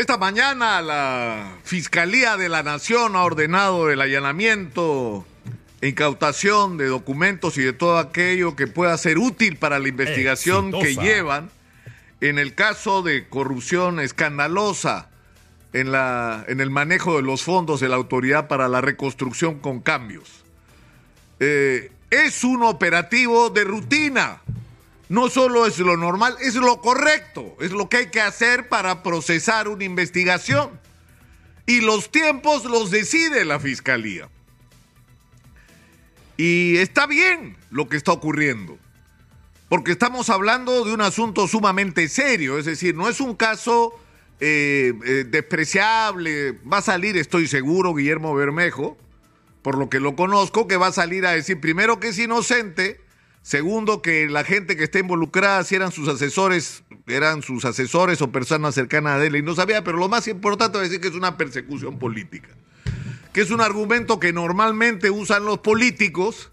Esta mañana la Fiscalía de la Nación ha ordenado el allanamiento e incautación de documentos y de todo aquello que pueda ser útil para la investigación que llevan en el caso de corrupción escandalosa en, la, en el manejo de los fondos de la Autoridad para la Reconstrucción con Cambios. Eh, es un operativo de rutina no solo es lo normal, es lo correcto, es lo que hay que hacer para procesar una investigación. Y los tiempos los decide la fiscalía. Y está bien lo que está ocurriendo, porque estamos hablando de un asunto sumamente serio, es decir, no es un caso eh, eh, despreciable, va a salir, estoy seguro, Guillermo Bermejo, por lo que lo conozco, que va a salir a decir primero que es inocente, Segundo, que la gente que está involucrada, si eran sus asesores, eran sus asesores o personas cercanas a él y no sabía, pero lo más importante es decir que es una persecución política. Que es un argumento que normalmente usan los políticos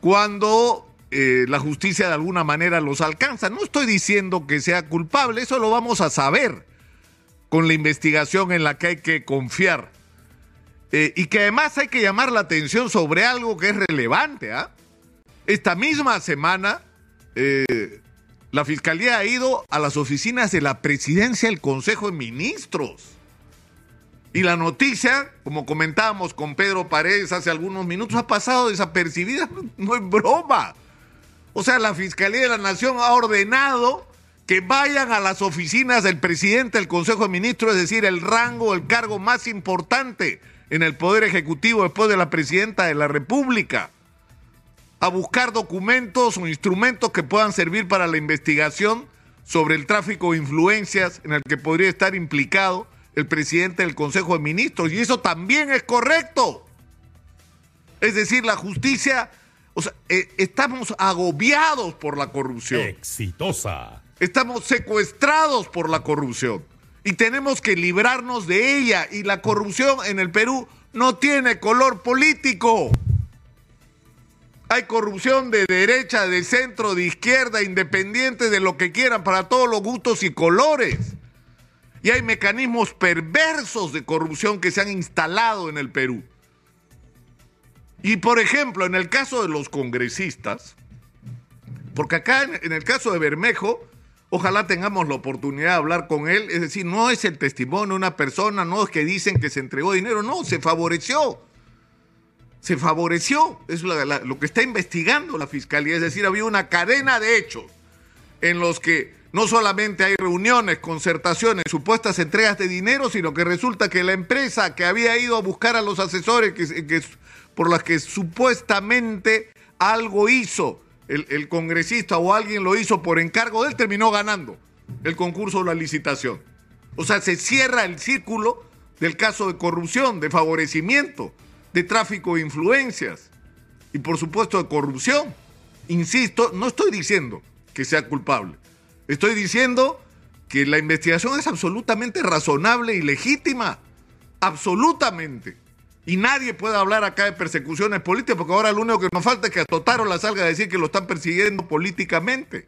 cuando eh, la justicia de alguna manera los alcanza. No estoy diciendo que sea culpable, eso lo vamos a saber con la investigación en la que hay que confiar. Eh, y que además hay que llamar la atención sobre algo que es relevante, ¿ah? Esta misma semana, eh, la Fiscalía ha ido a las oficinas de la presidencia del Consejo de Ministros. Y la noticia, como comentábamos con Pedro Paredes hace algunos minutos, ha pasado desapercibida. No es broma. O sea, la Fiscalía de la Nación ha ordenado que vayan a las oficinas del presidente del Consejo de Ministros, es decir, el rango, el cargo más importante en el Poder Ejecutivo después de la presidenta de la República a buscar documentos o instrumentos que puedan servir para la investigación sobre el tráfico de influencias en el que podría estar implicado el presidente del Consejo de Ministros. Y eso también es correcto. Es decir, la justicia, o sea, eh, estamos agobiados por la corrupción. Exitosa. Estamos secuestrados por la corrupción y tenemos que librarnos de ella. Y la corrupción en el Perú no tiene color político. Hay corrupción de derecha, de centro, de izquierda, independiente de lo que quieran, para todos los gustos y colores. Y hay mecanismos perversos de corrupción que se han instalado en el Perú. Y por ejemplo, en el caso de los congresistas, porque acá en, el caso de Bermejo, ojalá tengamos la oportunidad de hablar con él, es decir, no es el testimonio de una persona, no es que dicen que se entregó dinero, no, se favoreció se favoreció, es lo que está investigando la fiscalía, es decir, había una cadena de hechos en los que no solamente hay reuniones, concertaciones, supuestas entregas de dinero, sino que resulta que la empresa que había ido a buscar a los asesores que, por las que supuestamente algo hizo el, el, congresista o alguien lo hizo por encargo de él, terminó ganando el concurso o la licitación. O sea, se cierra el círculo del caso de corrupción, de favorecimiento de tráfico de influencias y por supuesto de corrupción. Insisto, no estoy diciendo que sea culpable. Estoy diciendo que la investigación es absolutamente razonable y legítima. Absolutamente. Y nadie puede hablar acá de persecuciones políticas, porque ahora lo único que nos falta es que a Totaro la salga a decir que lo están persiguiendo políticamente,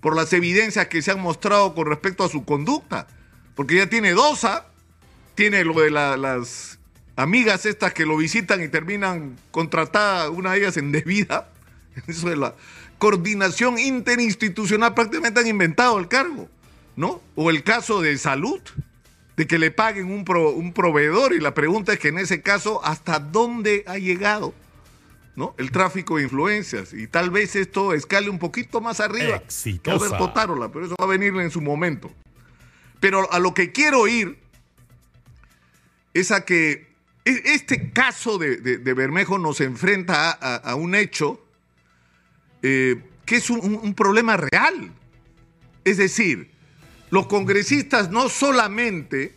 por las evidencias que se han mostrado con respecto a su conducta. Porque ya tiene DOSA, tiene lo de las amigas estas que lo visitan y terminan contratadas, una de ellas en debida, eso de la coordinación interinstitucional, prácticamente han inventado el cargo, ¿no? O el caso de salud, de que le paguen un, un proveedor y la pregunta es que en ese caso, ¿hasta dónde ha llegado? ¿no? El tráfico de influencias. Y tal vez esto escale un poquito más arriba. Exitosa. Que pero eso va a venir en su momento. Pero a lo que quiero ir es a que este caso de, Bermejo nos enfrenta a, un hecho eh, que es un, problema real. Es decir, los congresistas no solamente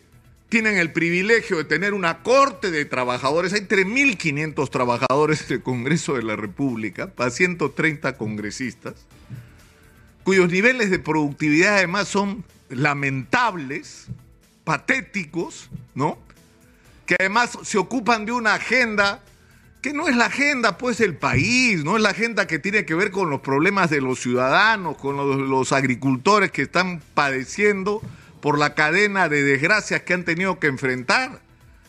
tienen el privilegio de tener una corte de trabajadores, hay 3.500 trabajadores del Congreso de la República, para 130 congresistas, cuyos niveles de productividad además son lamentables, patéticos, ¿no? Que además se ocupan de una agenda que no es la agenda pues del país, no es la agenda que tiene que ver con los problemas de los ciudadanos, con los, agricultores que están padeciendo por la cadena de desgracias que han tenido que enfrentar.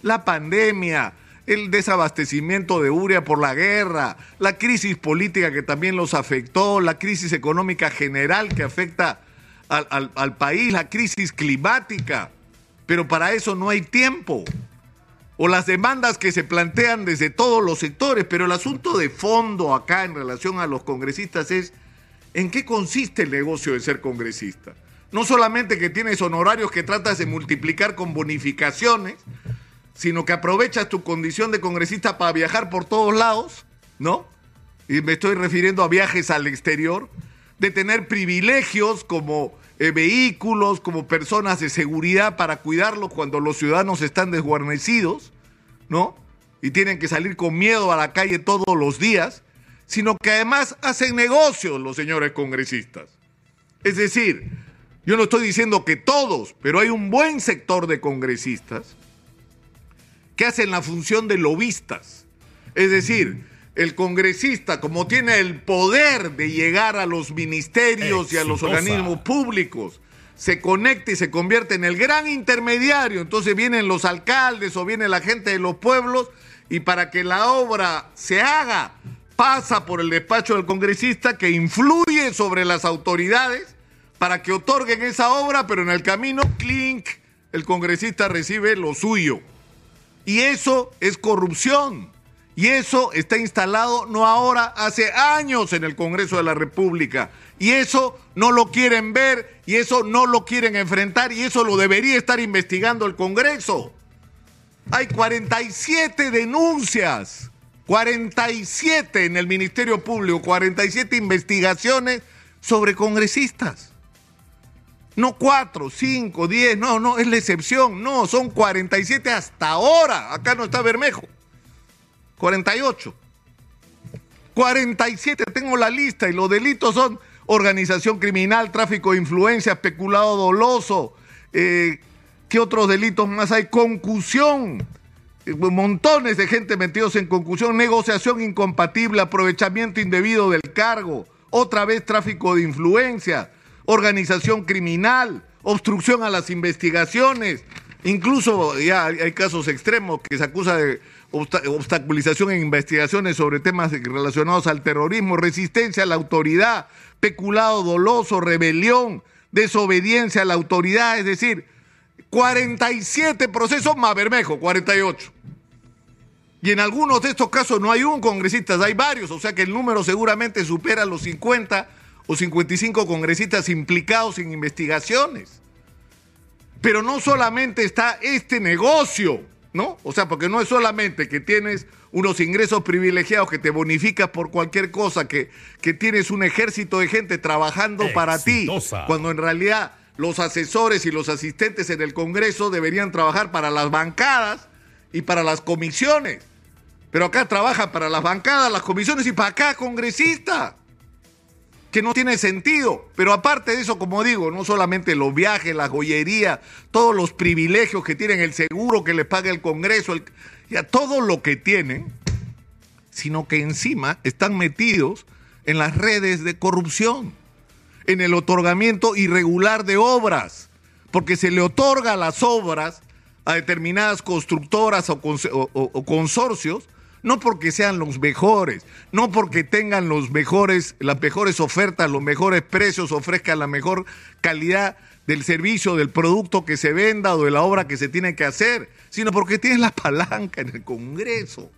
La pandemia, el desabastecimiento de urea por la guerra, la crisis política que también los afectó, la crisis económica general que afecta al, al país, la crisis climática. Pero para eso no hay tiempo. O las demandas que se plantean desde todos los sectores. Pero el asunto de fondo acá en relación a los congresistas es en qué consiste el negocio de ser congresista. No solamente que tienes honorarios que tratas de multiplicar con bonificaciones, sino que aprovechas tu condición de congresista para viajar por todos lados, ¿no? Y me estoy refiriendo a viajes al exterior, de tener privilegios como eh, vehículos, como personas de seguridad para cuidarlos cuando los ciudadanos están desguarnecidos, ¿no? Y tienen que salir con miedo a la calle todos los días, sino que además hacen negocios los señores congresistas. Es decir, yo no estoy diciendo que todos, pero hay un buen sector de congresistas que hacen la función de lobistas. Es decir, el congresista, como tiene el poder de llegar a los ministerios y a los organismos públicos, se conecta y se convierte en el gran intermediario. Entonces vienen los alcaldes o viene la gente de los pueblos y para que la obra se haga, pasa por el despacho del congresista que influye sobre las autoridades para que otorguen esa obra, pero en el camino, clink, el congresista recibe lo suyo. Y eso es corrupción. Y eso está instalado no ahora, hace años en el Congreso de la República. Y eso no lo quieren ver, y eso no lo quieren enfrentar, y eso lo debería estar investigando el Congreso. Hay 47 denuncias, 47 en el Ministerio Público, 47 investigaciones sobre congresistas. No 4, 5, 10, no, no, es la excepción, no, son 47 hasta ahora. Acá no está Bermejo. 48. 47, tengo la lista y los delitos son organización criminal, tráfico de influencia, especulado doloso. Eh, ¿Qué otros delitos más hay? Concusión. Eh, montones de gente metidos en concusión, negociación incompatible, aprovechamiento indebido del cargo, otra vez tráfico de influencia, organización criminal, obstrucción a las investigaciones. Incluso ya hay casos extremos que se acusa de obstaculización en investigaciones sobre temas relacionados al terrorismo, resistencia a la autoridad, peculado doloso, rebelión, desobediencia a la autoridad, es decir, 47 procesos más Bermejo, 48. Y en algunos de estos casos no hay un congresista, hay varios, o sea que el número seguramente supera los 50 o 55 congresistas implicados en investigaciones. Pero no solamente está este negocio, ¿no? O sea, porque no es solamente que tienes unos ingresos privilegiados que te bonificas por cualquier cosa, que, que tienes un ejército de gente trabajando para ti, cuando en realidad los asesores y los asistentes en el Congreso deberían trabajar para las bancadas y para las comisiones. Pero acá trabaja para las bancadas, las comisiones y para acá congresista que no tiene sentido. Pero aparte de eso, como digo, no solamente los viajes, la joyería, todos los privilegios que tienen, el seguro que les paga el Congreso, ya todo lo que tienen, sino que encima están metidos en las redes de corrupción, en el otorgamiento irregular de obras, porque se le otorga las obras a determinadas constructoras o consorcios no porque sean los mejores, no porque tengan los mejores, las mejores ofertas, los mejores precios, ofrezcan la mejor calidad del servicio, del producto que se venda o de la obra que se tiene que hacer, sino porque tienen la palanca en el Congreso.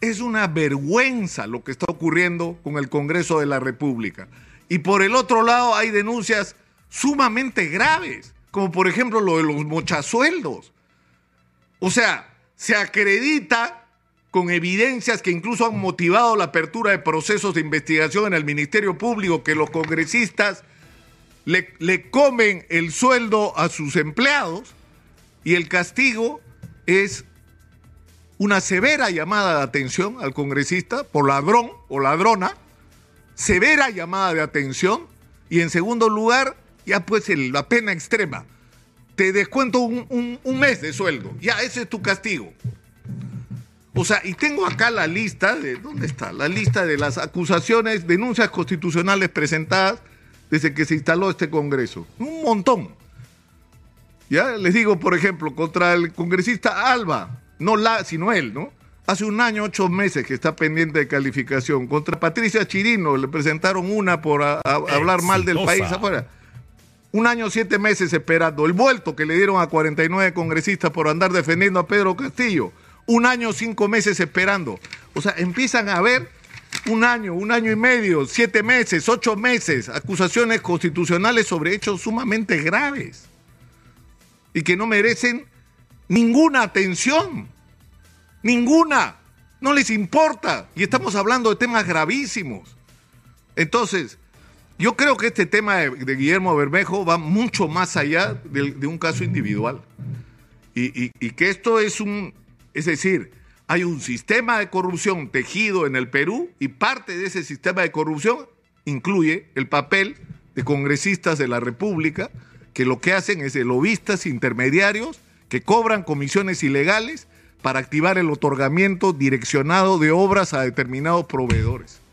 Es una vergüenza lo que está ocurriendo con el Congreso de la República. Y por el otro lado hay denuncias sumamente graves, como por ejemplo lo de los mochasueldos. O sea, se acredita con evidencias que incluso han motivado la apertura de procesos de investigación en el Ministerio Público, que los congresistas le, le, comen el sueldo a sus empleados y el castigo es una severa llamada de atención al congresista por ladrón o ladrona, severa llamada de atención y en segundo lugar ya pues la pena extrema. Te descuento un, un mes de sueldo, ya ese es tu castigo. O sea, y tengo acá la lista de, ¿dónde está? La lista de las acusaciones, denuncias constitucionales presentadas desde que se instaló este Congreso. Un montón. Ya les digo, por ejemplo, contra el congresista Alba, no la, sino él, ¿no? Hace un año, ocho meses que está pendiente de calificación. Contra Patricia Chirino le presentaron una por a- a- hablar mal del país afuera. Un año, siete meses esperando. El vuelto que le dieron a 49 congresistas por andar defendiendo a Pedro Castillo. Un año, cinco meses esperando. O sea, empiezan a ver un año, un año y medio, siete meses, ocho meses, acusaciones constitucionales sobre hechos sumamente graves y que no merecen ninguna atención. Ninguna. No les importa. Y estamos hablando de temas gravísimos. Entonces, yo creo que este tema de, Guillermo Bermejo va mucho más allá de, un caso individual. Y- y que esto es un, es decir, hay un sistema de corrupción tejido en el Perú y parte de ese sistema de corrupción incluye el papel de congresistas de la República que lo que hacen es de lobistas intermediarios que cobran comisiones ilegales para activar el otorgamiento direccionado de obras a determinados proveedores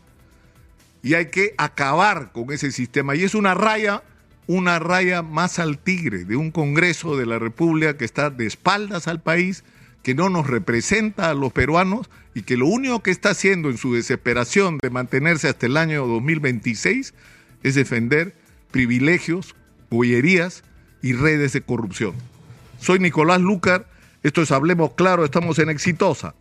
y hay que acabar con ese sistema. Y es una raya, una raya más al tigre de un Congreso de la República que está de espaldas al país, que no nos representa a los peruanos y que lo único que está haciendo en su desesperación de mantenerse hasta el año 2026 es defender privilegios, bollerías y redes de corrupción. Soy Nicolás Lucar, esto es Hablemos Claro, estamos en Exitosa